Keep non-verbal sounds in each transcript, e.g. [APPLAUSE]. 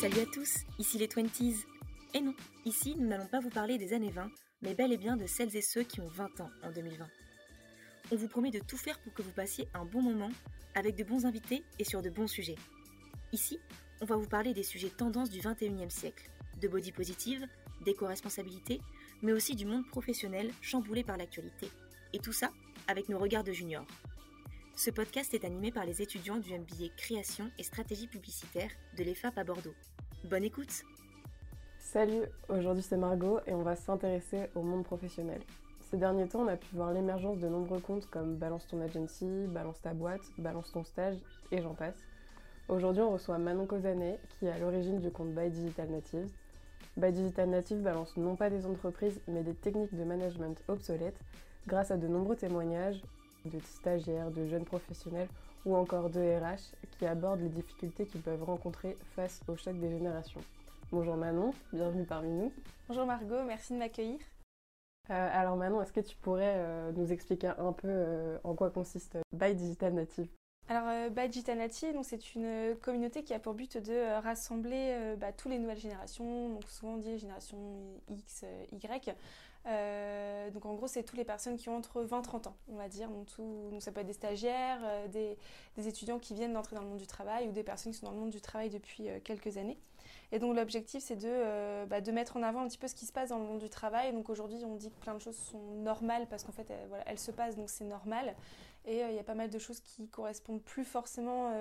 Salut à tous, ici les 20s. Et non, ici nous n'allons pas vous parler des années 20, mais bel et bien de celles et ceux qui ont 20 ans en 2020. On vous promet de tout faire pour que vous passiez un bon moment avec de bons invités et sur de bons sujets. Ici, on va vous parler des sujets tendances du 21e siècle, de body positive, d'éco-responsabilité, mais aussi du monde professionnel chamboulé par l'actualité. Et tout ça avec nos regards de juniors. Ce podcast est animé par les étudiants du MBA Création et Stratégie publicitaire de l'EFAP à Bordeaux. Bonne écoute Salut, aujourd'hui c'est Margot et on va s'intéresser au monde professionnel. Ces derniers temps, on a pu voir l'émergence de nombreux comptes comme Balance ton agency, Balance ta boîte, Balance ton stage et j'en passe. Aujourd'hui, on reçoit Manon Cosanet qui est à l'origine du compte By Digital Natives. By Digital Natives balance non pas des entreprises mais des techniques de management obsolètes grâce à de nombreux témoignages de stagiaires, de jeunes professionnels ou encore de RH qui abordent les difficultés qu'ils peuvent rencontrer face au choc des générations. Bonjour Manon, bienvenue parmi nous. Bonjour Margot, merci de m'accueillir. Euh, alors Manon, est-ce que tu pourrais euh, nous expliquer un peu euh, en quoi consiste By Digital Native? Alors, By Digital Native, c'est une communauté qui a pour but de rassembler bah, toutes les nouvelles générations, donc souvent dit génération X, Y, euh, donc en gros, c'est toutes les personnes qui ont entre 20 et 30 ans, on va dire. Donc, tout, ça peut être des stagiaires, euh, des, étudiants qui viennent d'entrer dans le monde du travail ou des personnes qui sont dans le monde du travail depuis euh, quelques années. Et donc l'objectif, c'est de, bah, de mettre en avant un petit peu ce qui se passe dans le monde du travail. Donc aujourd'hui, on dit que plein de choses sont normales parce qu'en fait, elles, voilà, elles se passent, donc c'est normal. Et il y a pas mal de choses qui correspondent plus forcément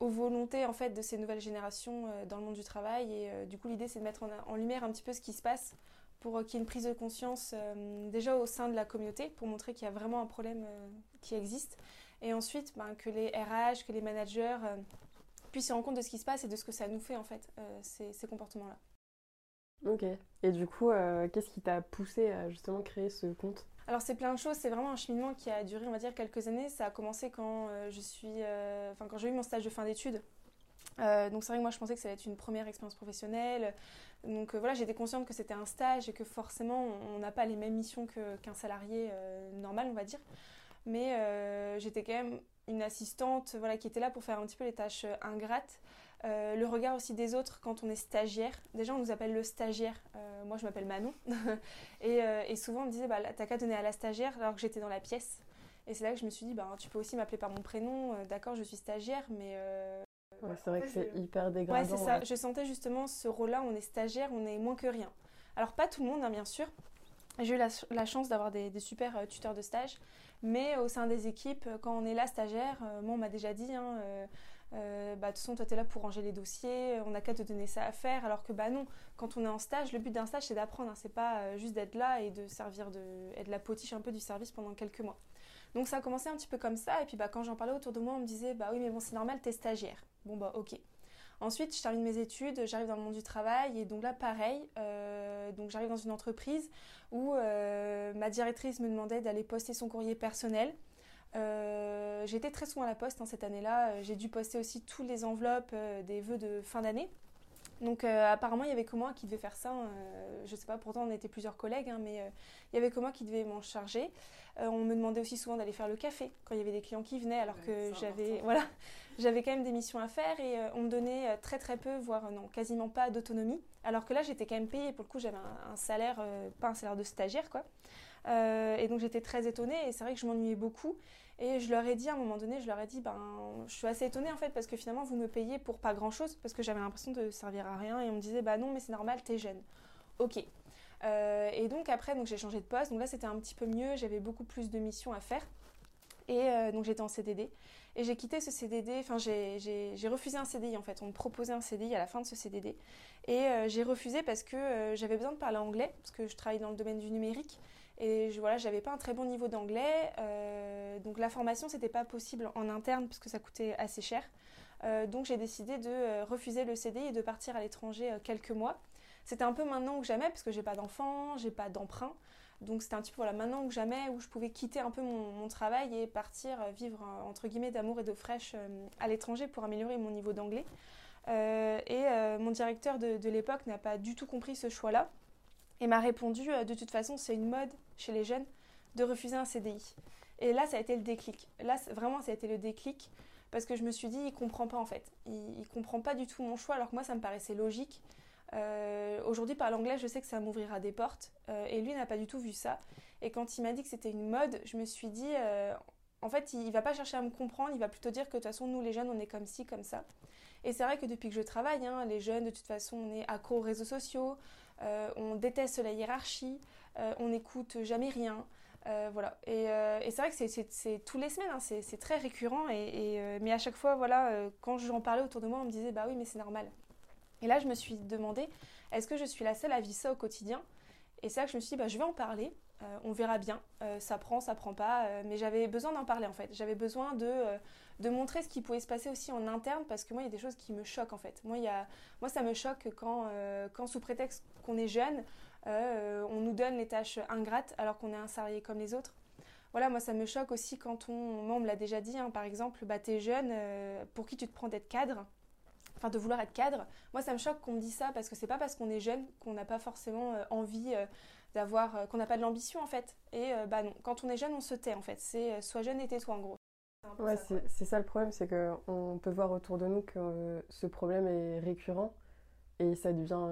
aux volontés en fait de ces nouvelles générations dans le monde du travail et du coup l'idée c'est de mettre en, lumière un petit peu ce qui se passe pour qu'il y ait une prise de conscience euh, déjà au sein de la communauté, pour montrer qu'il y a vraiment un problème euh, qui existe. Et ensuite, ben, que les RH, que les managers euh, puissent se rendre compte de ce qui se passe et de ce que ça nous fait, en fait, ces, ces comportements-là. Ok. Et du coup, qu'est-ce qui t'a poussé à justement créer ce compte? Alors c'est plein de choses, c'est vraiment un cheminement qui a duré on va dire quelques années. Ça a commencé quand je suis, enfin quand j'ai eu mon stage de fin d'études. Euh, donc c'est vrai que moi je pensais que ça allait être une première expérience professionnelle. Donc euh, voilà, j'étais consciente que c'était un stage et que forcément on n'a pas les mêmes missions qu'un salarié euh, normal, on va dire. Mais j'étais quand même une assistante voilà, qui était là pour faire un petit peu les tâches ingrates. le regard aussi des autres quand on est stagiaire. Déjà on nous appelle le stagiaire. moi je m'appelle Manon. [LAUGHS] et, souvent on me disait bah, t'as qu'à donner à la stagiaire alors que j'étais dans la pièce. Et c'est là que je me suis dit, bah, tu peux aussi m'appeler par mon prénom, d'accord, je suis stagiaire, mais c'est vrai que c'est hyper dégradant. Ouais, c'est ça. Je sentais justement ce rôle-là, on est stagiaire, on est moins que rien. Alors pas tout le monde, hein, bien sûr. J'ai eu la, chance d'avoir des, super euh, tuteurs de stage, mais au sein des équipes, euh, quand on est là stagiaire, euh, moi on m'a déjà dit, hein, bah, de toute façon toi tu es là pour ranger les dossiers, on n'a qu'à te donner ça à faire, alors que bah non, quand on est en stage, le but d'un stage c'est d'apprendre, hein, c'est pas juste d'être là et de servir de, être la potiche un peu du service pendant quelques mois. Donc ça a commencé un petit peu comme ça, et puis bah, quand j'en parlais autour de moi, on me disait bah oui mais bon c'est normal, t'es stagiaire. Bon bah ok. Ensuite, je termine mes études, j'arrive dans le monde du travail et donc là, pareil, euh, donc j'arrive dans une entreprise où euh, ma directrice me demandait d'aller poster son courrier personnel. Euh, J'étais très souvent à la poste hein, cette année-là. J'ai dû poster aussi toutes les enveloppes des vœux de fin d'année. Donc apparemment il y avait que moi qui devait faire ça. Euh, je sais pas, pourtant on était plusieurs collègues, hein, mais il y avait que moi qui devait m'en charger. on me demandait aussi souvent d'aller faire le café quand il y avait des clients qui venaient, alors que j'avais [LAUGHS] voilà, j'avais quand même des missions à faire et on me donnait très très peu, voire non, quasiment pas d'autonomie. Alors que là j'étais quand même payée. Pour le coup j'avais un, salaire, pas un salaire de stagiaire quoi. et donc j'étais très étonnée et c'est vrai que je m'ennuyais beaucoup. Et je leur ai dit à un moment donné, je leur ai dit, ben, je suis assez étonnée en fait parce que finalement vous me payez pour pas grand chose parce que j'avais l'impression de servir à rien et on me disait, bah non, mais c'est normal, t'es jeune. Ok. Euh, et donc après, donc j'ai changé de poste. Donc là, c'était un petit peu mieux. J'avais beaucoup plus de missions à faire. Et euh, donc j'étais en CDD. Et j'ai quitté ce CDD, enfin j'ai refusé un CDI en fait. On me proposait un CDI à la fin de ce CDD. Et euh, j'ai refusé parce que j'avais besoin de parler anglais, parce que je travaille dans le domaine du numérique. Et je, voilà, j'avais pas un très bon niveau d'anglais. Euh, donc la formation, c'était pas possible en interne parce que ça coûtait assez cher. Euh, donc j'ai décidé de euh, refuser le CDI et de partir à l'étranger quelques mois. C'était un peu maintenant ou jamais parce que j'ai pas d'enfant, j'ai pas d'emprunt. Donc c'était un petit peu voilà, maintenant ou jamais où je pouvais quitter un peu mon, travail et partir vivre entre guillemets d'amour et d'eau fraîche à l'étranger pour améliorer mon niveau d'anglais. et mon directeur de l'époque n'a pas du tout compris ce choix-là et m'a répondu euh, de toute façon c'est une mode chez les jeunes de refuser un CDI. Et là ça a été le déclic. Là vraiment ça a été le déclic parce que je me suis dit, il comprend pas en fait. Il, il comprend pas du tout mon choix, alors que moi, ça me paraissait logique. Euh, aujourd'hui, par l'anglais, je sais que ça m'ouvrira des portes. Euh, et lui n'a pas du tout vu ça. Et quand il m'a dit que c'était une mode, je me suis dit, euh, en fait, il, va pas chercher à me comprendre, il va plutôt dire que de toute façon, nous les jeunes, on est comme ci, comme ça. Et c'est vrai que depuis que je travaille, hein, les jeunes, de toute façon, on est accro aux réseaux sociaux, on déteste la hiérarchie, on n'écoute jamais rien. voilà. Et, c'est vrai que c'est tous les semaines, hein, c'est très récurrent. Et, mais à chaque fois, voilà, quand j'en parlais autour de moi, on me disait, bah oui, mais c'est normal. Et là, je me suis demandé, est-ce que je suis la seule à vivre ça au quotidien? Et c'est que je me suis dit, bah, je vais en parler. Euh, on verra bien. Euh, ça prend, ça prend pas. Euh, mais j'avais besoin d'en parler en fait. J'avais besoin de, de montrer ce qui pouvait se passer aussi en interne parce que moi, il y a des choses qui me choquent en fait. Moi, ça me choque quand, quand sous prétexte qu'on est jeune, on nous donne les tâches ingrates alors qu'on est un salarié comme les autres. Voilà, moi ça me choque aussi quand on me l'a déjà dit, hein, par exemple, bah t'es jeune, pour qui tu te prends d'être cadre? Enfin de vouloir être cadre. Moi, ça me choque qu'on me dise ça parce que c'est pas parce qu'on est jeune qu'on n'a pas forcément euh, envie euh, d'avoir, euh, qu'on n'a pas de l'ambition en fait. Et bah non, quand on est jeune, on se tait en fait. C'est soit jeune et tais-toi en gros. Ouais, c'est ça le problème, c'est qu'on peut voir autour de nous que ce problème est récurrent et ça devient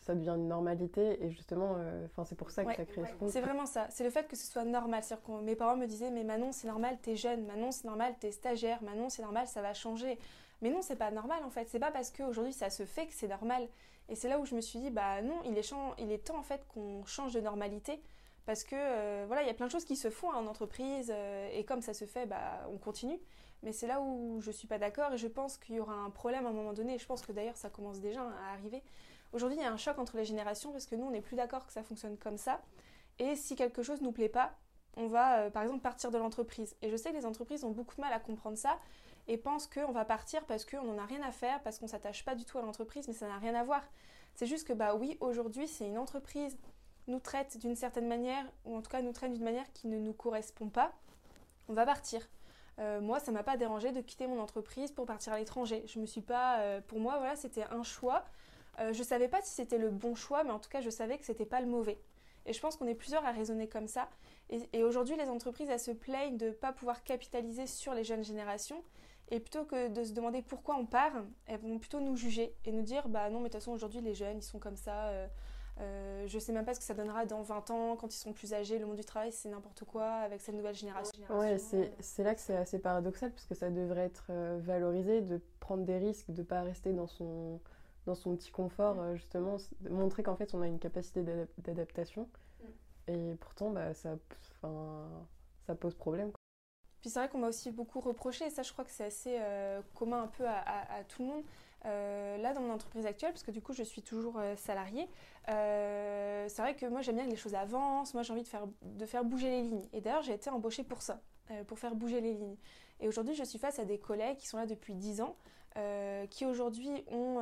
ça devient une normalité et justement enfin c'est pour ça que ça crée ce compte. C'est vraiment ça, c'est le fait que ce soit normal, c'est-à-dire que mes parents me disaient mais Manon c'est normal, t'es jeune, Manon c'est normal, t'es stagiaire, Manon c'est normal, ça va changer. Mais non, c'est pas normal en fait. C'est pas parce qu'aujourd'hui ça se fait que c'est normal. Et c'est là où je me suis dit, bah non, il est, il est temps en fait qu'on change de normalité. Parce que euh, voilà, il y a plein de choses qui se font en entreprise euh, et comme ça se fait, bah on continue. Mais c'est là où je suis pas d'accord et je pense qu'il y aura un problème à un moment donné. Je pense que d'ailleurs ça commence déjà à arriver. Aujourd'hui, il y a un choc entre les générations parce que nous, on n'est plus d'accord que ça fonctionne comme ça. Et si quelque chose nous plaît pas, on va euh, par exemple partir de l'entreprise. Et je sais que les entreprises ont beaucoup de mal à comprendre ça et pensent qu'on va partir parce qu'on n'en a rien à faire, parce qu'on s'attache pas du tout à l'entreprise, mais ça n'a rien à voir. C'est juste que bah oui, aujourd'hui, c'est une entreprise nous traite d'une certaine manière, ou en tout cas nous traite d'une manière qui ne nous correspond pas, on va partir. Euh, moi, ça m'a pas dérangé de quitter mon entreprise pour partir à l'étranger. Je me suis pas, euh, pour moi, voilà, c'était un choix. Euh, je savais pas si c'était le bon choix, mais en tout cas, je savais que c'était pas le mauvais. Et je pense qu'on est plusieurs à raisonner comme ça. Et, et aujourd'hui, les entreprises, elles se plaignent de ne pas pouvoir capitaliser sur les jeunes générations. Et plutôt que de se demander pourquoi on part, elles vont plutôt nous juger et nous dire bah non, mais de toute façon, aujourd'hui, les jeunes, ils sont comme ça. Euh, euh, je sais même pas ce que ça donnera dans 20 ans, quand ils seront plus âgés. Le monde du travail, c'est n'importe quoi avec cette nouvelle génération. Ouais, c'est là que c'est assez paradoxal parce que ça devrait être euh, valorisé de prendre des risques, de pas rester dans son, dans son petit confort, euh, justement, de montrer qu'en fait, on a une capacité d'adaptation. Mm. Et pourtant, bah, ça, ça pose problème. C'est vrai qu'on m'a aussi beaucoup reproché, et ça je crois que c'est assez euh, commun un peu à, tout le monde. Euh, là dans mon entreprise actuelle, parce que du coup je suis toujours euh, salariée, c'est vrai que moi j'aime bien que les choses avancent, moi j'ai envie de faire, bouger les lignes. Et d'ailleurs j'ai été embauchée pour ça, pour faire bouger les lignes. Et aujourd'hui je suis face à des collègues qui sont là depuis 10 ans, qui aujourd'hui ont,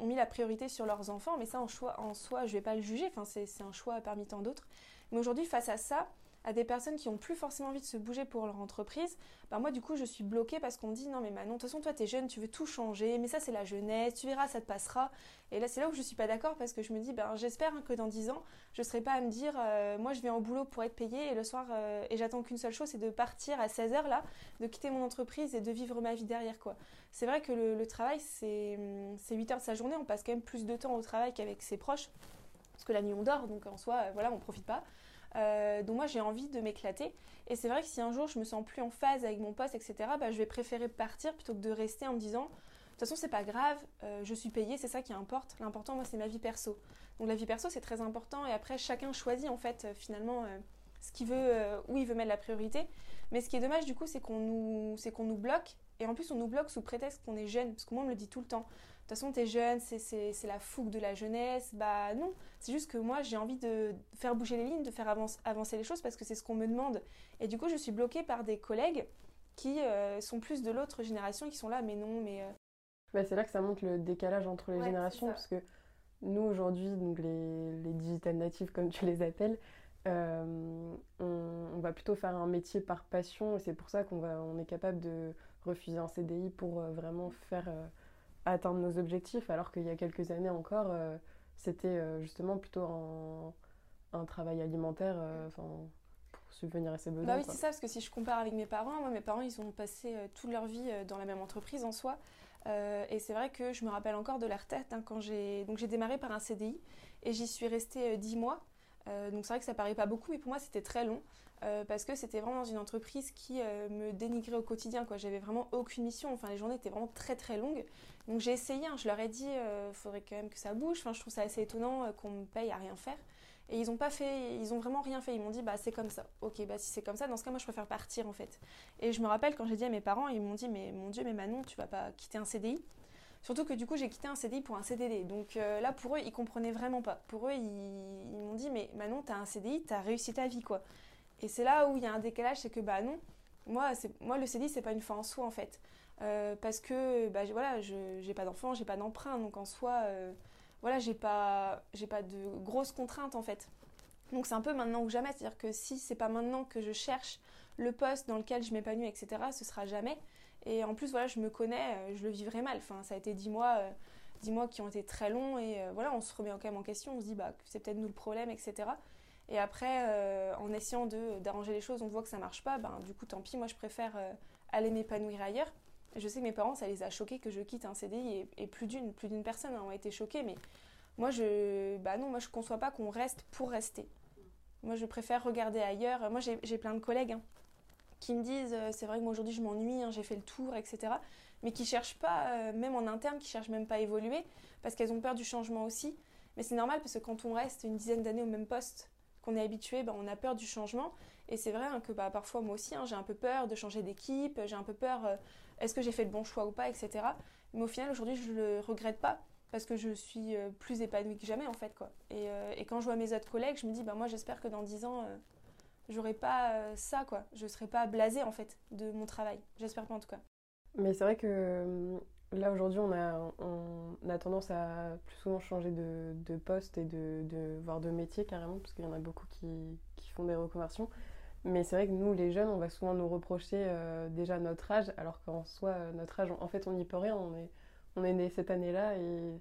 mis la priorité sur leurs enfants, mais ça en soi je ne vais pas le juger, enfin, c'est un choix parmi tant d'autres. Mais aujourd'hui face à ça, à des personnes qui ont plus forcément envie de se bouger pour leur entreprise, bah moi du coup je suis bloquée parce qu'on me dit non mais Manon, de toute façon toi t'es jeune, tu veux tout changer, mais ça c'est la jeunesse, tu verras ça te passera. Et là c'est là où je suis pas d'accord parce que je me dis ben j'espère que dans 10 ans je serai pas à me dire euh, moi je vais en boulot pour être payée et le soir euh, et j'attends qu'une seule chose c'est de partir à 16h là, de quitter mon entreprise et de vivre ma vie derrière quoi. C'est vrai que le, travail c'est 8 heures de sa journée, on passe quand même plus de temps au travail qu'avec ses proches parce que la nuit on dort donc en soi euh, voilà on profite pas. Euh, donc moi j'ai envie de m'éclater. Et c'est vrai que si un jour je me sens plus en phase avec mon poste, etc., bah, je vais préférer partir plutôt que de rester en me disant, de toute façon c'est pas grave, euh, je suis payée, c'est ça qui importe. L'important moi c'est ma vie perso. Donc la vie perso c'est très important et après chacun choisit en fait euh, finalement ce qu'il veut, où il veut mettre la priorité. Mais ce qui est dommage du coup c'est qu'on nous, nous bloque et en plus on nous bloque sous prétexte qu'on est jeune, parce que moi on me le dit tout le temps toute façon, t'es jeune, c'est la fougue de la jeunesse. Bah non, c'est juste que moi, j'ai envie de faire bouger les lignes, de faire avancer les choses parce que c'est ce qu'on me demande. Et du coup, je suis bloquée par des collègues qui euh, sont plus de l'autre génération, qui sont là, mais non, mais... Euh. Bah, c'est là que ça montre le décalage entre les générations, parce que nous, aujourd'hui, donc les, les digital natives, comme tu les appelles, euh, on, on, va plutôt faire un métier par passion, et c'est pour ça qu'on on est capable de refuser un CDI pour vraiment faire atteindre nos objectifs, alors qu'il y a quelques années encore, euh, c'était euh, justement plutôt un, un, travail alimentaire. Euh, subvenir à ses besoins. Bah oui, c'est ça, parce que si je compare avec mes parents, moi, mes parents, ils ont passé toute leur vie dans la même entreprise en soi. et c'est vrai que je me rappelle encore de leur tête hein, quand j'ai donc j'ai démarré par un CDI et j'y suis restée 10 mois. donc c'est vrai que ça paraît pas beaucoup, mais pour moi c'était très long. Euh, parce que c'était vraiment dans une entreprise qui euh, me dénigrait au quotidien. J'avais vraiment aucune mission. Enfin, les journées étaient vraiment très très longues. Donc j'ai essayé. Hein. je leur ai dit, il euh, faudrait quand même que ça bouge. Enfin, je trouve ça assez étonnant qu'on me paye à rien faire. Et ils ont pas fait, ils ont vraiment rien fait. Ils m'ont dit, bah c'est comme ça. Ok, bah si c'est comme ça, dans ce cas, moi je préfère partir en fait. Et je me rappelle quand j'ai dit à mes parents, ils m'ont dit, mais mon Dieu, mais Manon, tu vas pas quitter un CDI. Surtout que du coup, j'ai quitté un CDI pour un CDD. Donc là, pour eux, ils comprenaient vraiment pas. Pour eux, ils, ils m'ont dit, mais Manon, t'as un CDI, t'as réussi ta vie, quoi. Et c'est là où il y a un décalage, c'est que bah non, moi, moi le CDI, c'est pas une fin en soi en fait. Euh, parce que bah, voilà, je j'ai pas d'enfant, j'ai pas d'emprunt, donc en soi, euh, voilà, j'ai pas, pas de grosses contraintes en fait. Donc c'est un peu maintenant ou jamais, c'est-à-dire que si c'est pas maintenant que je cherche le poste dans lequel je m'épanouis, etc., ce sera jamais. Et en plus, voilà, je me connais, euh, je le vivrai mal. Enfin, ça a été dix mois, dix mois qui ont été très longs et voilà, on se remet quand même en question, on se dit bah c'est peut-être nous le problème, etc. Et après, euh, en essayant d'arranger les choses, on voit que ça marche pas. Ben, du coup, tant pis, moi je préfère euh, aller m'épanouir ailleurs. je sais que mes parents, ça les a choqués que je quitte un CDI et, plus d'une plus d'une personne ont été choqués. Mais moi, je bah non, moi je conçois pas qu'on reste pour rester. Moi, je préfère regarder ailleurs. Moi, j'ai plein de collègues hein, qui me disent euh, c'est vrai que moi aujourd'hui je m'ennuie, hein, j'ai fait le tour, etc. Mais qui cherchent pas, même en interne, qui cherchent même pas à évoluer parce qu'elles ont peur du changement aussi. Mais c'est normal parce que quand on reste une dizaine d'années au même poste, qu'on est habitué, ben, on a peur du changement. Et c'est vrai hein, que bah, parfois moi aussi, hein, j'ai un peu peur de changer d'équipe, j'ai un peu peur, euh, est-ce que j'ai fait le bon choix ou pas, etc. Mais au final, aujourd'hui, je le regrette pas parce que je suis euh, plus épanouie que jamais en fait. Quoi. Et, euh, et, quand je vois mes autres collègues, je me dis, bah, moi j'espère que dans 10 ans, j'aurai pas ça, quoi. Je serai pas blasée en fait de mon travail. J'espère pas en tout cas. Mais c'est vrai que Là, aujourd'hui, on a, on a tendance à plus souvent changer de, poste et de, de, voire de métier carrément, parce qu'il y en a beaucoup qui, qui font des reconversions. Mais c'est vrai que nous, les jeunes, on va souvent nous reprocher euh, déjà notre âge, alors qu'en soi, euh, notre âge, en fait, on n'y peut rien. On est, on est né cette année-là et,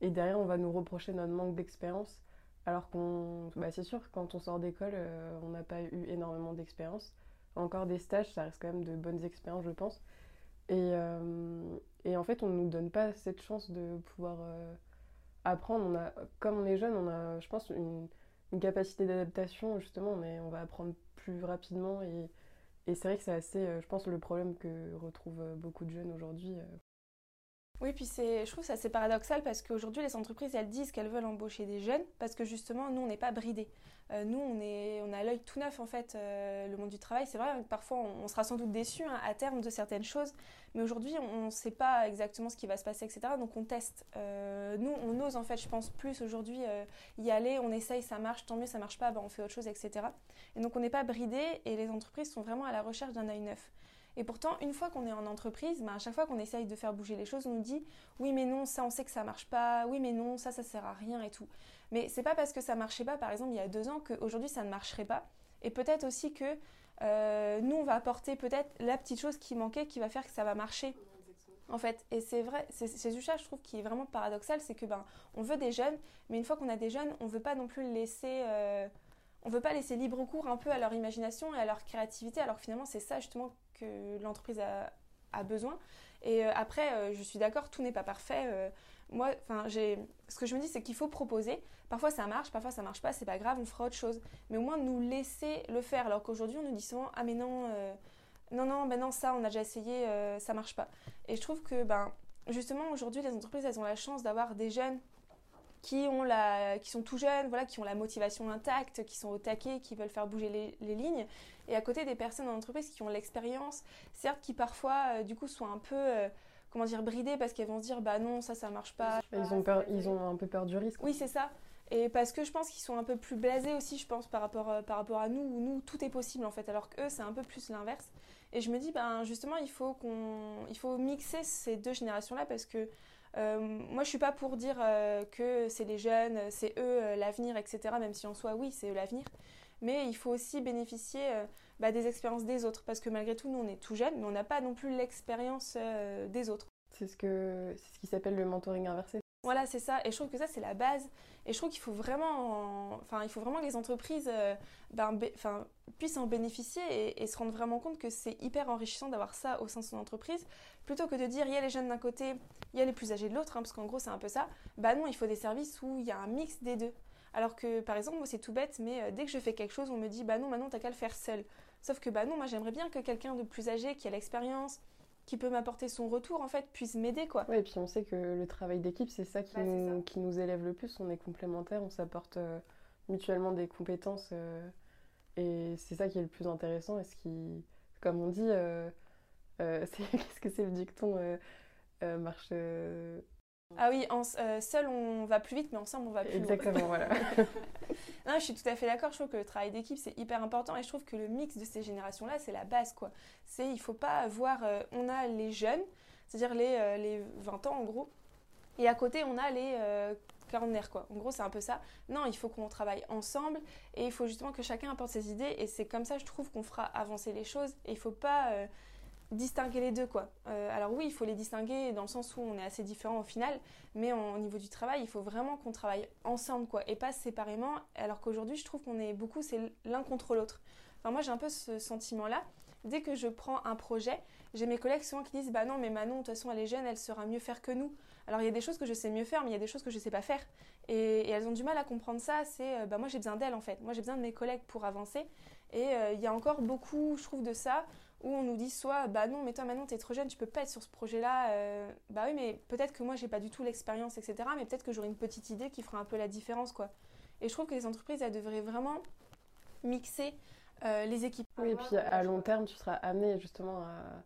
et, derrière, on va nous reprocher notre manque d'expérience. Alors qu'on, bah, c'est sûr, quand on sort d'école, euh, on n'a pas eu énormément d'expérience. Encore des stages, ça reste quand même de bonnes expériences, je pense. Et, et en fait, on ne nous donne pas cette chance de pouvoir euh, apprendre. On a, comme on est jeune, on a, je pense, une, capacité d'adaptation, justement, mais on va apprendre plus rapidement. Et, et c'est vrai que c'est assez, euh, je pense, le problème que retrouvent euh, beaucoup de jeunes aujourd'hui. Oui, puis c'est, je trouve ça assez paradoxal parce qu'aujourd'hui, les entreprises, elles disent qu'elles veulent embaucher des jeunes parce que justement, nous, on n'est pas bridés. Euh, nous, on, a l'œil tout neuf, en fait, euh, le monde du travail. C'est vrai, parfois, on, sera sans doute déçu hein, à terme de certaines choses, mais aujourd'hui, on ne sait pas exactement ce qui va se passer, etc. Donc, on teste. Euh, nous, on ose, en fait, je pense, plus aujourd'hui y aller, on essaye, ça marche, tant mieux, ça marche pas, ben, on fait autre chose, etc. Et donc, on n'est pas bridé et les entreprises sont vraiment à la recherche d'un œil neuf. Et pourtant, une fois qu'on est en entreprise, ben, à chaque fois qu'on essaye de faire bouger les choses, on nous dit oui mais non, ça on sait que ça marche pas, oui mais non, ça ça sert à rien et tout. Mais c'est pas parce que ça marchait pas, par exemple, il y a deux ans, qu'aujourd'hui ça ne marcherait pas. Et peut-être aussi que euh, nous, on va apporter peut-être la petite chose qui manquait qui va faire que ça va marcher. En fait, et c'est vrai, c'est ça, je trouve, qui est vraiment paradoxal, c'est que ben, on veut des jeunes, mais une fois qu'on a des jeunes, on veut pas non plus laisser, euh, on veut pas laisser libre cours un peu à leur imagination et à leur créativité, alors finalement c'est ça justement que l'entreprise a, besoin. Et euh, après, je suis d'accord, tout n'est pas parfait moi, enfin, ce que je me dis, c'est qu'il faut proposer. Parfois ça marche, parfois ça marche pas, c'est pas grave, on fera autre chose. Mais au moins nous laisser le faire. Alors qu'aujourd'hui, on nous dit souvent, ah mais non, euh, non, non, ben non, ça, on a déjà essayé, euh, ça marche pas. Et je trouve que, ben, justement, aujourd'hui, les entreprises, elles ont la chance d'avoir des jeunes qui, ont la, qui sont tout jeunes, voilà, qui ont la motivation intacte, qui sont au taquet, qui veulent faire bouger les, les lignes. Et à côté des personnes en entreprise qui ont l'expérience, certes, qui parfois, euh, du coup, sont un peu comment dire, bridées parce qu'elles vont se dire bah non, ça, ça marche pas. Ils ont, peur, ils ont un peu peur du risque. Oui, c'est ça. Et parce que je pense qu'ils sont un peu plus blasés aussi, je pense, par rapport, euh, par rapport à nous, où nous, tout est possible en fait, alors qu'eux, c'est un peu plus l'inverse. Et je me dis, ben, justement, il faut, qu'on, il faut mixer ces deux générations-là parce que euh, moi, je suis pas pour dire euh, que c'est les jeunes, c'est eux l'avenir, etc., même si en soi, oui, c'est eux l'avenir. Mais il faut aussi bénéficier bah, des expériences des autres. Parce que malgré tout, nous, on est tout jeunes, mais on n'a pas non plus l'expérience euh, des autres. C'est ce, que, c'est ce qui s'appelle le mentoring inversé. Voilà, c'est ça. Et je trouve que ça, c'est la base. Et je trouve qu'il faut vraiment, enfin, faut vraiment que les entreprises euh, ben, puissent en bénéficier et, se rendre vraiment compte que c'est hyper enrichissant d'avoir ça au sein de son entreprise, plutôt que de dire il y a les jeunes d'un côté, il y a les plus âgés de l'autre, hein, parce qu'en gros, c'est un peu ça. Bah non, il faut des services où il y a un mix des deux. Alors que, par exemple, moi, c'est tout bête, mais euh, dès que je fais quelque chose, on me dit bah non, maintenant, t'as qu'à le faire seul. Sauf que, bah non, moi, j'aimerais bien que quelqu'un de plus âgé, qui a l'expérience, qui peut m'apporter son retour en fait puisse m'aider quoi. Oui, et puis on sait que le travail d'équipe c'est ça qui, bah, nous, qui nous élève le plus, on est complémentaires, on s'apporte euh, mutuellement des compétences euh, et c'est ça qui est le plus intéressant et ce qui, comme on dit, euh, [LAUGHS] qu'est-ce que c'est le dicton marche ah oui, euh, seul on va plus vite, mais ensemble on va plus Exactement, voilà. [LAUGHS] non, je suis tout à fait d'accord. Je trouve que le travail d'équipe c'est hyper important et je trouve que le mix de ces générations-là c'est la base quoi. C'est il faut pas voir, euh, on a les jeunes, c'est-à-dire les, euh, les 20 ans en gros, et à côté on a les quarantenaires quoi. En gros c'est un peu ça. Non, il faut qu'on travaille ensemble et il faut justement que chacun apporte ses idées et c'est comme ça je trouve qu'on fera avancer les choses et il faut pas distinguer les deux quoi. Euh, alors oui, il faut les distinguer dans le sens où on est assez différents au final, mais au niveau du travail, il faut vraiment qu'on travaille ensemble quoi et pas séparément. Alors qu'aujourd'hui, je trouve qu'on est beaucoup c'est l'un contre l'autre. Enfin moi j'ai un peu ce sentiment là. Dès que je prends un projet, j'ai mes collègues souvent qui disent bah non mais Manon de toute façon elle est jeune, elle saura mieux faire que nous. Alors il y a des choses que je sais mieux faire, mais il y a des choses que je sais pas faire. Et, elles ont du mal à comprendre ça. C'est euh, bah moi j'ai besoin d'elles en fait. Moi j'ai besoin de mes collègues pour avancer. Et euh, il y a encore beaucoup, je trouve, de ça où on nous dit soit bah non mais toi maintenant t'es trop jeune tu peux pas être sur ce projet là euh, bah oui mais peut-être que moi j'ai pas du tout l'expérience etc mais peut-être que j'aurai une petite idée qui fera un peu la différence quoi. Et je trouve que les entreprises elles devraient vraiment mixer euh, les équipes. Oui et puis à long terme tu seras amené justement à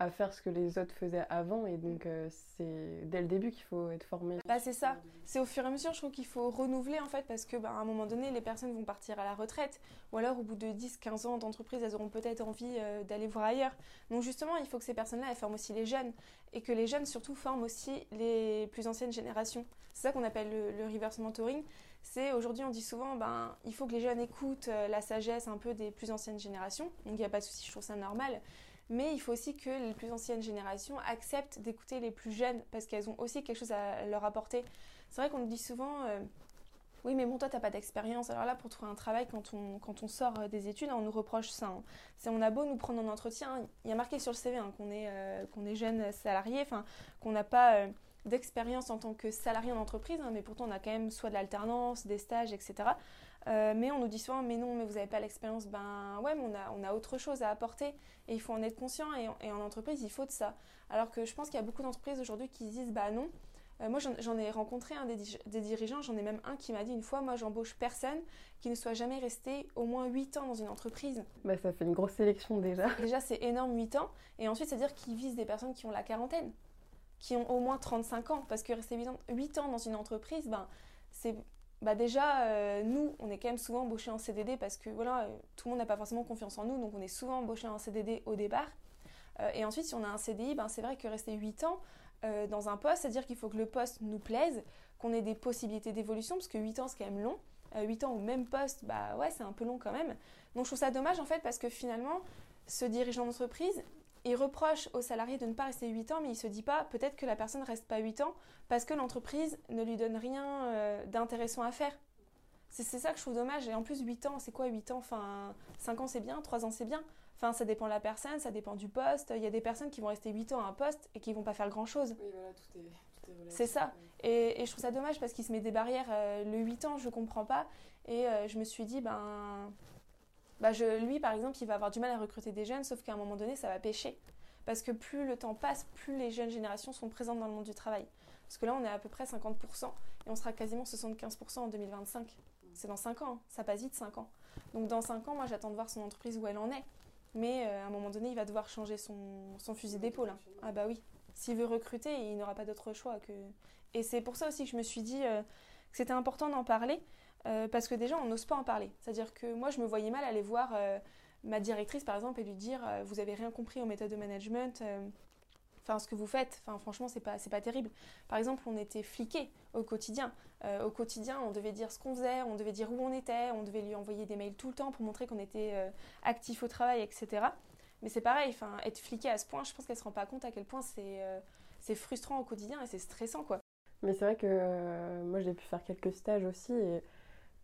à faire ce que les autres faisaient avant et donc euh, c'est dès le début qu'il faut être formé. Bah c'est ça, c'est au fur et à mesure je trouve qu'il faut renouveler en fait parce que bah, à un moment donné les personnes vont partir à la retraite ou alors au bout de 10-15 ans d'entreprise elles auront peut-être envie euh, d'aller voir ailleurs. Donc justement il faut que ces personnes-là elles forment aussi les jeunes et que les jeunes surtout forment aussi les plus anciennes générations. C'est ça qu'on appelle le, reverse mentoring. C'est aujourd'hui on dit souvent ben il faut que les jeunes écoutent euh, la sagesse un peu des plus anciennes générations. Donc il n'y a pas de souci, je trouve ça normal mais il faut aussi que les plus anciennes générations acceptent d'écouter les plus jeunes parce qu'elles ont aussi quelque chose à leur apporter. C'est vrai qu'on nous dit souvent euh, oui mais bon toi t'as pas d'expérience alors là pour trouver un travail quand on, quand on sort euh, des études on nous reproche ça hein. on a beau nous prendre en entretien il y a marqué sur le CV hein, qu'on est euh, qu'on est jeune salarié qu'on n'a pas d'expérience en tant que salarié en entreprise hein, mais pourtant on a quand même soit de l'alternance des stages etc euh, mais on nous dit souvent, mais non, mais vous n'avez pas l'expérience. Ben ouais, mais on a, on a autre chose à apporter et il faut en être conscient. Et, en entreprise, il faut de ça. Alors que je pense qu'il y a beaucoup d'entreprises aujourd'hui qui se disent, bah non. Euh, moi, j'en ai rencontré un des, des dirigeants, j'en ai même un qui m'a dit une fois, moi, j'embauche personne qui ne soit jamais resté au moins 8 ans dans une entreprise. Bah, ça fait une grosse sélection déjà. Déjà, c'est énorme 8 ans. Et ensuite, c'est-à-dire qu'ils visent des personnes qui ont la quarantaine, qui ont au moins 35 ans. Parce que rester 8 ans dans une entreprise, ben, c'est bah déjà, euh, nous, on est quand même souvent embauchés en CDD parce que voilà, euh, tout le monde n'a pas forcément confiance en nous, donc on est souvent embauchés en CDD au départ. Euh, et ensuite, si on a un CDI, ben, c'est vrai que rester 8 ans dans un poste, c'est-à-dire qu'il faut que le poste nous plaise, qu'on ait des possibilités d'évolution, parce que 8 ans, c'est quand même long. 8 ans au même poste, bah ouais, c'est un peu long quand même. Donc je trouve ça dommage en fait parce que finalement, ce dirigeant d'entreprise, il reproche aux salariés de ne pas rester 8 ans, mais il se dit pas peut-être que la personne ne reste pas 8 ans parce que l'entreprise ne lui donne rien euh, d'intéressant à faire. C'est ça que je trouve dommage. Et en plus, 8 ans, c'est quoi 8 ans? Enfin, 5 ans c'est bien, 3 ans c'est bien. Enfin, ça dépend de la personne, ça dépend du poste. Il y a des personnes qui vont rester 8 ans à un poste et qui vont pas faire grand chose. Oui, voilà, tout est, tout est C'est ça. Et, je trouve ça dommage parce qu'il se met des barrières. Euh, le 8 ans, je comprends pas. Et euh, je me suis dit, ben bah je, lui, par exemple, il va avoir du mal à recruter des jeunes, sauf qu'à un moment donné, ça va pêcher. Parce que plus le temps passe, plus les jeunes générations sont présentes dans le monde du travail. Parce que là, on est à peu près 50% et on sera quasiment 75% en 2025. C'est dans 5 ans, hein. ça passe vite 5 ans. Donc dans 5 ans, moi, j'attends de voir son entreprise où elle en est. Mais euh, à un moment donné, il va devoir changer son, son fusil d'épaule. Hein. Ah bah oui. S'il veut recruter, il n'aura pas d'autre choix que... Et c'est pour ça aussi que je me suis dit euh, que c'était important d'en parler. Euh, parce que déjà, on n'ose pas en parler. C'est-à-dire que moi, je me voyais mal aller voir euh, ma directrice, par exemple, et lui dire euh, Vous avez rien compris aux méthodes de management Enfin, ce que vous faites, franchement, c'est pas, pas terrible. Par exemple, on était fliqués au quotidien. au quotidien, on devait dire ce qu'on faisait, on devait dire où on était, on devait lui envoyer des mails tout le temps pour montrer qu'on était actif au travail, etc. Mais c'est pareil, être fliqué à ce point, je pense qu'elle se rend pas compte à quel point c'est frustrant au quotidien et c'est stressant, quoi. Mais c'est vrai que moi j'ai pu faire quelques stages aussi et,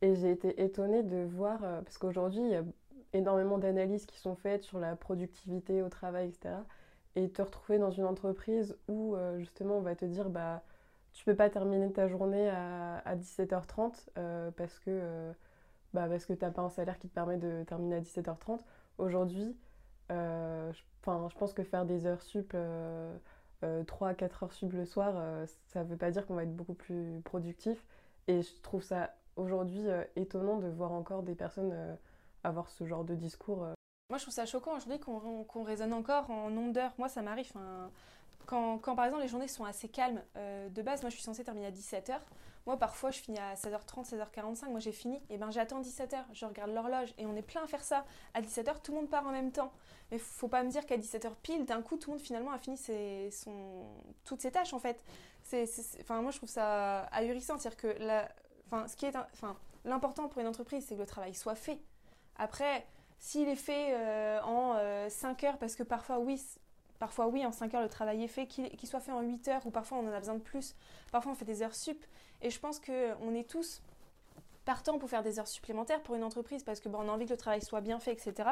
et j'ai été étonnée de voir, parce qu'aujourd'hui il y a énormément d'analyses qui sont faites sur la productivité au travail, etc. Et te retrouver dans une entreprise où justement on va te dire bah tu peux pas terminer ta journée à, à 17h30 parce que bah, parce que tu n'as pas un salaire qui te permet de terminer à 17h30. Aujourd'hui, euh, je, pense que faire des heures sup, 3 euh, euh, à 4 heures sup le soir, ça veut pas dire qu'on va être beaucoup plus productif. Et je trouve ça aujourd'hui étonnant de voir encore des personnes avoir ce genre de discours. Moi, je trouve ça choquant aujourd'hui qu'on raisonne encore en nombre d'heures. Moi, ça m'arrive. Quand, par exemple les journées sont assez calmes, de base, moi je suis censée terminer à 17h. Moi, parfois, je finis à 16h30, 16h45. Moi, j'ai fini. Et ben, j'attends 17h. Je regarde l'horloge. Et on est plein à faire ça. À 17h, tout le monde part en même temps. Mais faut pas me dire qu'à 17h pile, d'un coup, tout le monde finalement a fini toutes ses tâches, en fait. Moi, je trouve ça ahurissant. C'est-à-dire que la, enfin, ce qui est, enfin, l'important pour une entreprise, c'est que le travail soit fait. Après, s'il est fait euh, en 5 euh, heures, parce que parfois, oui, Parfois, oui, en 5 heures, le travail est fait, qu'il soit fait en 8 heures, ou parfois on en a besoin de plus. Parfois, on fait des heures sup. Et je pense qu'on est tous partants pour faire des heures supplémentaires pour une entreprise parce que bah, on a envie que le travail soit bien fait, etc.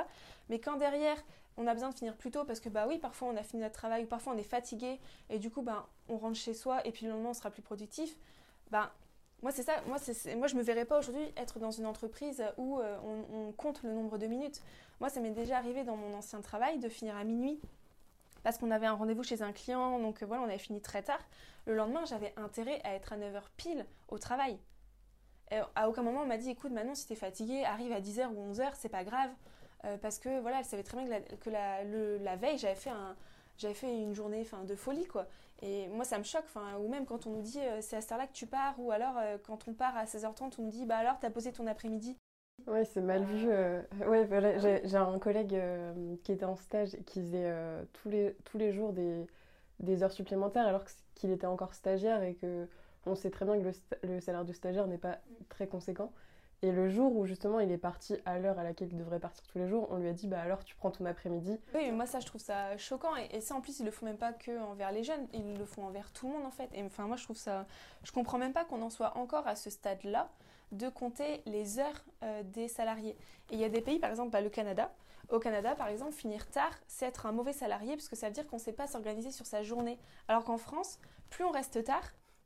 Mais quand derrière, on a besoin de finir plus tôt parce que bah oui, parfois on a fini notre travail ou parfois on est fatigué et du coup bah, on rentre chez soi et puis le lendemain on sera plus productif. Bah, moi c'est moi, je me verrais pas aujourd'hui être dans une entreprise où euh, on, compte le nombre de minutes. Moi ça m'est déjà arrivé dans mon ancien travail de finir à minuit parce qu'on avait un rendez-vous chez un client, donc euh, voilà, on avait fini très tard. Le lendemain, j'avais intérêt à être à 9h pile au travail. Et à aucun moment, on m'a dit écoute, Manon, si t'es fatiguée, arrive à 10h ou 11h, c'est pas grave. Euh, parce que voilà, elle savait très bien que la, veille, j'avais fait, un, j'avais fait une journée de folie, quoi. Et moi, ça me choque, ou même quand on nous dit euh, c'est à cette heure-là que tu pars, ou alors quand on part à 16h30, on nous dit bah alors, t'as posé ton après-midi. Oui, c'est mal vu. Euh, ouais, voilà, j'ai un collègue euh, qui était en stage et qui faisait euh, tous, les, tous les jours des, des heures supplémentaires alors qu'il était encore stagiaire et que on sait très bien que le, le salaire de stagiaire n'est pas très conséquent. Et le jour où justement il est parti à l'heure à laquelle il devrait partir tous les jours, on lui a dit bah alors tu prends ton après-midi. Oui, moi ça je trouve ça choquant et, ça en plus ils le font même pas que envers les jeunes, ils le font envers tout le monde en fait. Et enfin moi je trouve ça, je comprends même pas qu'on en soit encore à ce stade-là de compter les heures euh, des salariés. Et il y a des pays, par exemple bah, le Canada. Au Canada, par exemple, finir tard, c'est être un mauvais salarié parce que ça veut dire qu'on sait pas s'organiser sur sa journée. Alors qu'en France, plus on reste tard,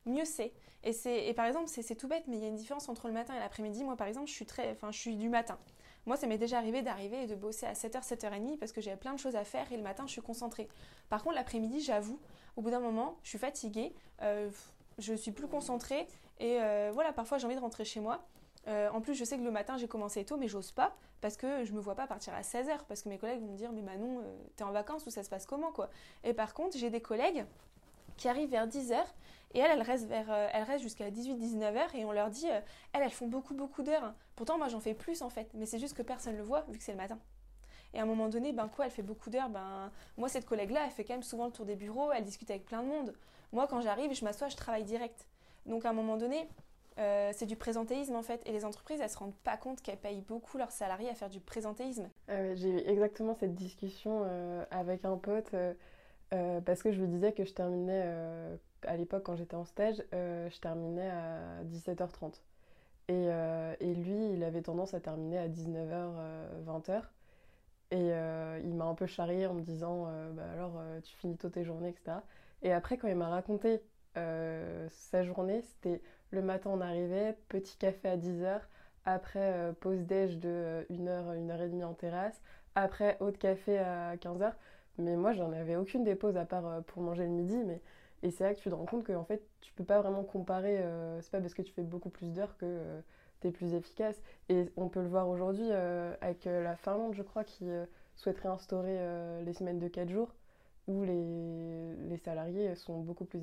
mieux c'est. Et, et par exemple, c'est tout bête, mais il y a une différence entre le matin et l'après-midi. Moi, par exemple, je suis, très, enfin, je suis du matin. Moi, ça m'est déjà arrivé d'arriver et de bosser à 7h, 7h30 parce que j'avais plein de choses à faire et le matin, je suis concentrée. Par contre, l'après-midi, j'avoue, au bout d'un moment, je suis fatiguée, euh, je suis plus concentrée et euh, voilà, parfois j'ai envie de rentrer chez moi. Euh, en plus, je sais que le matin j'ai commencé tôt, mais j'ose pas parce que je me vois pas partir à 16h parce que mes collègues vont me dire Mais Manon, euh, t'es en vacances ou ça se passe comment quoi? Et par contre, j'ai des collègues qui arrivent vers 10h et elles, elles restent, elles restent jusqu'à 18-19h et on leur dit Elles, elles font beaucoup, beaucoup d'heures. Pourtant, moi j'en fais plus en fait, mais c'est juste que personne le voit vu que c'est le matin. Et à un moment donné, ben quoi, elle fait beaucoup d'heures. Ben, moi, cette collègue-là, elle fait quand même souvent le tour des bureaux, elle discute avec plein de monde. Moi, quand j'arrive, je m'assois, je travaille direct. Donc à un moment donné, euh, c'est du présentéisme en fait. Et les entreprises, elles se rendent pas compte qu'elles payent beaucoup leurs salariés à faire du présentéisme. Ah j'ai eu exactement cette discussion euh, avec un pote euh, parce que je lui disais que je terminais à l'époque quand j'étais en stage, je terminais à 17h30. Et, et, lui, il avait tendance à terminer à 19h, 20h. Et il m'a un peu charrié en me disant bah alors tu finis tôt tes journées, etc. Et après, quand il m'a raconté euh, sa journée, c'était le matin on arrivait, petit café à 10h, après euh, pause déj de 1h, euh, 1h30 en terrasse, après autre café à 15h. Mais moi j'en avais aucune des pauses à part pour manger le midi. Mais... Et c'est là que tu te rends compte que en fait tu peux pas vraiment comparer, c'est pas parce que tu fais beaucoup plus d'heures que tu es plus efficace. Et on peut le voir aujourd'hui avec la Finlande je crois qui souhaiterait instaurer les semaines de 4 jours où les, les salariés sont beaucoup plus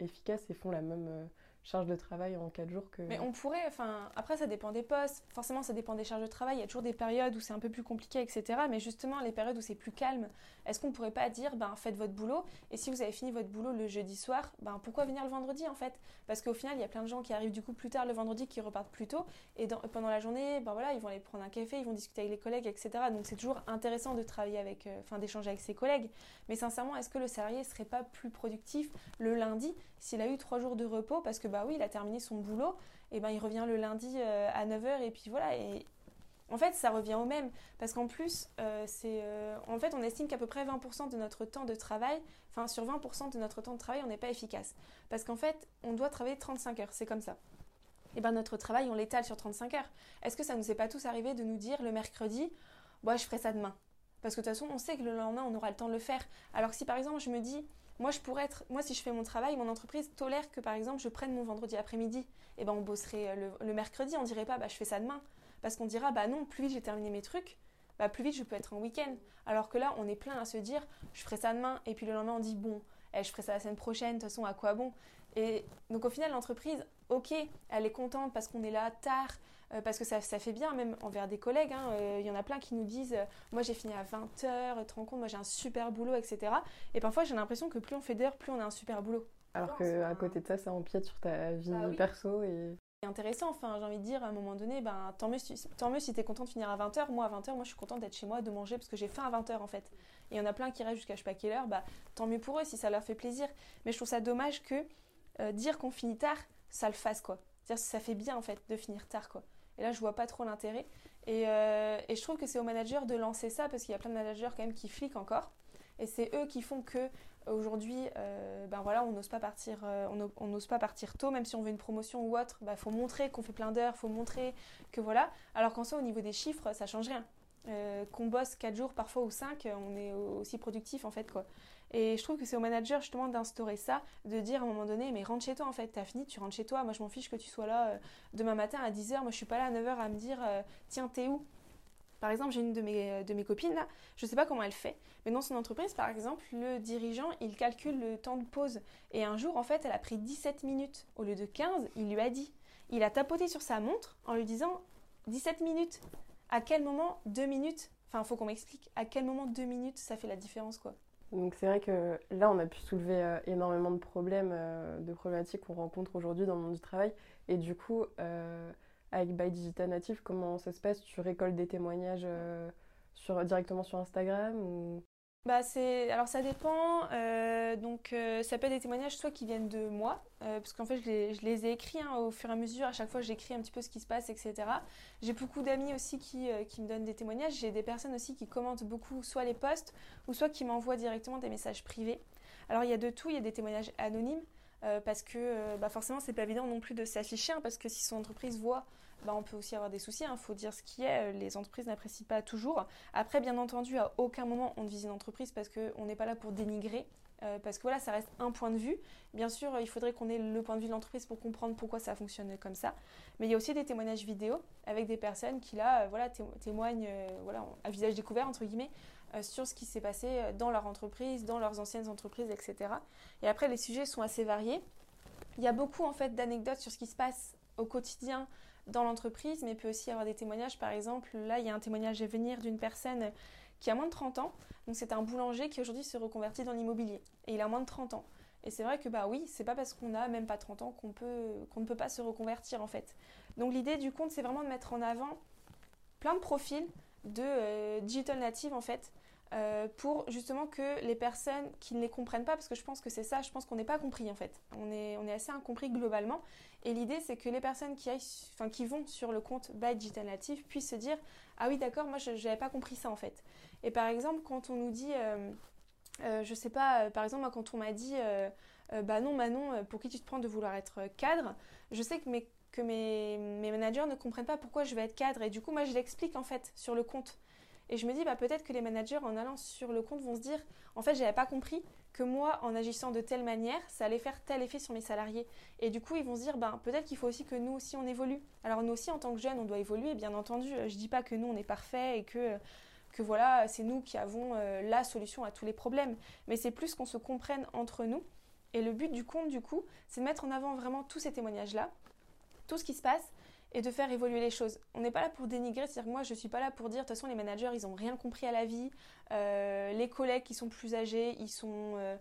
efficaces et font la même, euh, charge de travail en 4 jours que. Mais on pourrait, enfin, après ça dépend des postes, forcément ça dépend des charges de travail, il y a toujours des périodes où c'est un peu plus compliqué, etc. Mais justement, les périodes où c'est plus calme, est-ce qu'on pourrait pas dire, ben faites votre boulot, et si vous avez fini votre boulot le jeudi soir, ben pourquoi venir le vendredi en fait? Parce qu'au final, il y a plein de gens qui arrivent du coup plus tard le vendredi, qui repartent plus tôt, et pendant la journée, ben voilà, ils vont aller prendre un café, ils vont discuter avec les collègues, etc. Donc c'est toujours intéressant de travailler avec, euh, enfin d'échanger avec ses collègues. Mais sincèrement, est-ce que le salarié serait pas plus productif le lundi s'il a eu trois jours de repos? Parce que bah oui, il a terminé son boulot, et ben il revient le lundi euh, à 9h et puis voilà. Et en fait, ça revient au même parce qu'en plus, euh, c'est euh, en fait, on estime qu'à peu près 20% de notre temps de travail, enfin sur 20% de notre temps de travail, on n'est pas efficace parce qu'en fait, on doit travailler 35 heures, c'est comme ça. Et ben notre travail, on l'étale sur 35 heures. Est-ce que ça nous est pas tous arrivé de nous dire le mercredi, bah je ferai ça demain parce que de toute façon, on sait que le lendemain, on aura le temps de le faire. Alors que si par exemple, je me dis, moi, je pourrais être, moi, si je fais mon travail, mon entreprise tolère que par exemple, je prenne mon vendredi après-midi, et eh ben on bosserait euh, le, mercredi, on dirait pas, bah je fais ça demain, parce qu'on dira, bah non, plus vite j'ai terminé mes trucs, bah plus vite je peux être en week-end. Alors que là, on est plein à se dire, je ferai ça demain, et puis le lendemain, on dit, bon, eh, je ferai ça la semaine prochaine, de toute façon, à quoi bon? Et donc au final, l'entreprise, ok, elle est contente parce qu'on est là tard, euh, parce que ça, fait bien, même envers des collègues. Hein, euh, il y en a plein qui nous disent euh, Moi j'ai fini à 20h, tu te rends compte, moi j'ai un super boulot, etc. Et parfois j'ai l'impression que plus on fait d'heures, plus on a un super boulot. Alors qu'à côté de ça, ça empiète sur ta vie bah perso et. C'est intéressant, enfin j'ai envie de dire à un moment donné, ben, tant mieux si, tant mieux si tu es content de finir à 20h. Moi à 20h, moi je suis contente d'être chez moi, de manger parce que j'ai faim à 20h en fait. Et il y en a plein qui restent jusqu'à je sais pas quelle heure, bah, tant mieux pour eux si ça leur fait plaisir. Mais je trouve ça dommage que dire qu'on finit tard, ça le fasse quoi. C'est-à-dire ça fait bien en fait de finir tard quoi. Et là, je vois pas trop l'intérêt. Et, euh, et, je trouve que c'est aux managers de lancer ça parce qu'il y a plein de managers quand même qui fliquent encore. Et c'est eux qui font que aujourd'hui, euh, ben voilà, on n'ose pas partir, euh, on n'ose pas partir tôt, même si on veut une promotion ou autre. Il ben, faut montrer qu'on fait plein d'heures, faut montrer que voilà. Alors qu'en soi, au niveau des chiffres, ça change rien. Qu'on bosse 4 jours parfois ou 5, on est aussi productif en fait quoi. Et je trouve que c'est au manager justement d'instaurer ça, de dire à un moment donné, mais rentre chez toi en fait, t'as fini, tu rentres chez toi, moi je m'en fiche que tu sois là euh, demain matin à 10h, moi je suis pas là à 9h à me dire, euh, tiens, t'es où? Par exemple, j'ai une de mes, euh, de mes copines là, je sais pas comment elle fait, mais dans son entreprise, par exemple, le dirigeant, il calcule le temps de pause. Et un jour, en fait, elle a pris 17 minutes au lieu de 15, il lui a dit. Il a tapoté sur sa montre en lui disant 17 minutes. À quel moment 2 minutes Enfin, faut qu'on m'explique. À quel moment 2 minutes ça fait la différence, quoi donc c'est vrai que là, on a pu soulever euh, énormément de problèmes, euh, de problématiques qu'on rencontre aujourd'hui dans le monde du travail. Et du coup, euh, avec By Digital Native, comment ça se passe? Tu récoltes des témoignages directement sur Instagram. Bah c'est alors ça dépend euh, donc euh, ça peut être des témoignages soit qui viennent de moi euh, parce qu'en fait je les, ai écrits hein, au fur et à mesure à chaque fois j'écris un petit peu ce qui se passe etc j'ai beaucoup d'amis aussi qui, me donnent des témoignages. J'ai des personnes aussi qui commentent beaucoup soit les posts ou soit qui m'envoient directement des messages privés. Alors il y a de tout il y a des témoignages anonymes parce que bah forcément c'est pas évident non plus de s'afficher hein, parce que si son entreprise voit bah, on peut aussi avoir des soucis. Il hein. faut dire ce qui est. Euh, les entreprises n'apprécient pas toujours. Après, bien entendu, à aucun moment on ne vise une entreprise parce qu'on n'est pas là pour dénigrer. Euh, parce que voilà, ça reste un point de vue. Bien sûr, il faudrait qu'on ait le point de vue de l'entreprise pour comprendre pourquoi ça fonctionne comme ça. Mais il y a aussi des témoignages vidéo avec des personnes qui là, euh, voilà, témoignent, voilà, à visage découvert entre guillemets, sur ce qui s'est passé dans leur entreprise, dans leurs anciennes entreprises, etc. Et après, les sujets sont assez variés. Il y a beaucoup en fait d'anecdotes sur ce qui se passe au quotidien dans l'entreprise, mais peut aussi avoir des témoignages. Par exemple, là, il y a un témoignage à venir d'une personne qui a moins de 30 ans. Donc, c'est un boulanger qui aujourd'hui se reconvertit dans l'immobilier. Et il a moins de 30 ans. Et c'est vrai que, bah oui, c'est pas parce qu'on a même pas 30 ans qu'on ne peut pas se reconvertir, en fait. Donc, l'idée du compte, c'est vraiment de mettre en avant plein de profils de euh, digital native, en fait, euh, pour justement que les personnes qui ne les comprennent pas, parce que je pense que c'est ça, je pense qu'on n'est pas compris en fait. On est, on est assez incompris globalement. Et l'idée, c'est que les personnes qui, enfin, qui vont sur le compte By Digital Native puissent se dire Ah oui, d'accord, moi je n'avais pas compris ça en fait. Et par exemple, quand on nous dit, euh, euh, je sais pas, par exemple, quand on m'a dit Bah non, Manon, pour qui tu te prends de vouloir être cadre Je sais que mes que mes, mes managers ne comprennent pas pourquoi je vais être cadre. Et du coup, moi, je l'explique en fait sur le compte. Et je me dis, bah, peut-être que les managers, en allant sur le compte, vont se dire, en fait, j'avais pas compris que moi, en agissant de telle manière, ça allait faire tel effet sur mes salariés. Et du coup, ils vont se dire, bah, peut-être qu'il faut aussi que nous aussi, on évolue. Alors, nous aussi, en tant que jeunes, on doit évoluer, bien entendu. Je dis pas que nous, on est parfait et que que voilà, c'est nous qui avons euh, la solution à tous les problèmes. Mais c'est plus qu'on se comprenne entre nous Et le but du compte, du coup, c'est de mettre en avant vraiment tous ces témoignages-là, tout ce qui se passe, et de faire évoluer les choses. On n'est pas là pour dénigrer, c'est-à-dire que moi je suis pas là pour dire de toute façon les managers ils n'ont rien compris à la vie, euh, les collègues qui sont plus âgés ils sont euh,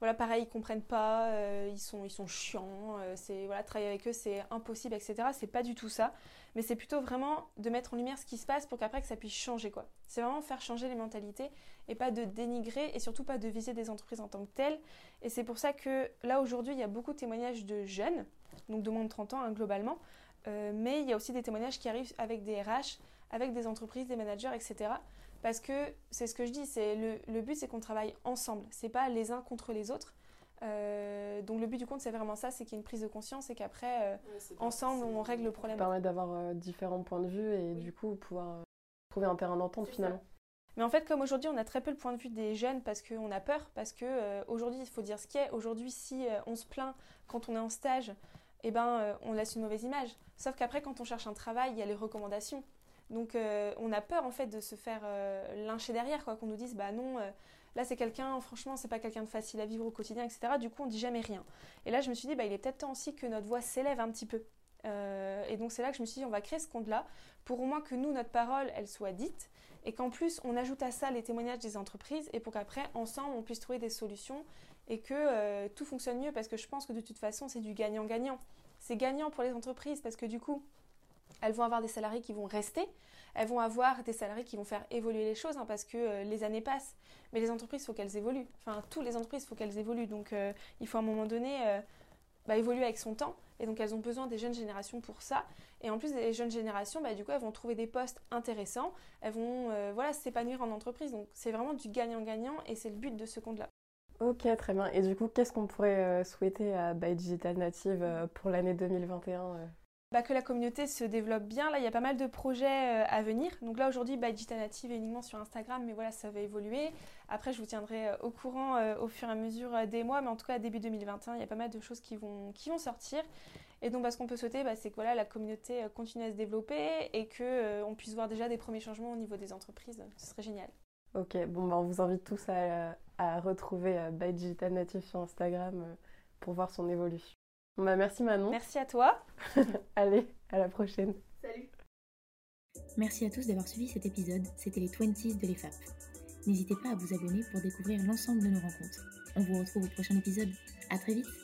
voilà pareil ils comprennent pas, euh, ils sont ils sont chiants, c'est voilà travailler avec eux c'est impossible etc. C'est pas du tout ça, mais c'est plutôt vraiment de mettre en lumière ce qui se passe pour qu'après que ça puisse changer quoi. C'est vraiment faire changer les mentalités et pas de dénigrer et surtout pas de viser des entreprises en tant que telles. Et c'est pour ça que là aujourd'hui il y a beaucoup de témoignages de jeunes, donc de moins de 30 ans hein, globalement euh, mais il y a aussi des témoignages qui arrivent avec des RH, avec des entreprises, des managers, etc. Parce que c'est ce que je dis, c'est le, but c'est qu'on travaille ensemble, c'est pas les uns contre les autres. Euh, donc le but du compte c'est vraiment ça, c'est qu'il y ait une prise de conscience et qu'après euh, ensemble on règle le problème. Ça permet d'avoir différents points de vue et du coup pouvoir trouver un terrain d'entente finalement. Mais en fait, comme aujourd'hui, on a très peu le point de vue des jeunes parce qu'on a peur, parce que aujourd'hui, il faut dire ce qui est. Aujourd'hui, si on se plaint quand on est en stage, eh ben, euh, on laisse une mauvaise image. Sauf qu'après, quand on cherche un travail, il y a les recommandations. Donc, euh, on a peur en fait de se faire euh, lyncher derrière, quoi, qu'on nous dise, bah non, là c'est quelqu'un, franchement, c'est pas quelqu'un de facile à vivre au quotidien, etc. Du coup, on dit jamais rien. Et là, je me suis dit, bah, il est peut-être temps aussi que notre voix s'élève un petit peu. et donc, c'est là que je me suis dit, on va créer ce compte-là pour au moins que nous, notre parole, elle soit dite et qu'en plus, on ajoute à ça les témoignages des entreprises et pour qu'après, ensemble, on puisse trouver des solutions et que euh, tout fonctionne mieux parce que je pense que de toute façon c'est du gagnant-gagnant. C'est gagnant pour les entreprises parce que du coup elles vont avoir des salariés qui vont rester, elles vont avoir des salariés qui vont faire évoluer les choses hein, parce que euh, les années passent. Mais les entreprises, il faut qu'elles évoluent. Enfin, toutes les entreprises, il faut qu'elles évoluent. Donc euh, il faut à un moment donné bah, évoluer avec son temps. Et donc elles ont besoin des jeunes générations pour ça. Et en plus des jeunes générations, bah, du coup, elles vont trouver des postes intéressants. Elles vont voilà, s'épanouir en entreprise. Donc c'est vraiment du gagnant-gagnant et c'est le but de ce compte-là. Ok, très bien. Et du coup, qu'est-ce qu'on pourrait euh, souhaiter à By Digital Native euh, pour l'année 2021 euh? Bah, que la communauté se développe bien. Là, il y a pas mal de projets à venir. Donc là, aujourd'hui, By Digital Native est uniquement sur Instagram, mais voilà, ça va évoluer. Après, je vous tiendrai au courant au fur et à mesure des mois, mais en tout cas, début 2021, il y a pas mal de choses qui vont, qui vont sortir. Et donc, bah, ce qu'on peut souhaiter, bah, c'est que voilà, la communauté continue à se développer et qu'on puisse voir déjà des premiers changements au niveau des entreprises. Ce serait génial. Ok, bon, bah, on vous invite tous à, à retrouver euh, By Digital Native sur Instagram euh, pour voir son évolution. Bah, merci Manon. Merci à toi. [LAUGHS] Allez, à la prochaine. Salut. Merci à tous d'avoir suivi cet épisode. C'était les 20s de l'EFAP. N'hésitez pas à vous abonner pour découvrir l'ensemble de nos rencontres. On vous retrouve au prochain épisode. À très vite.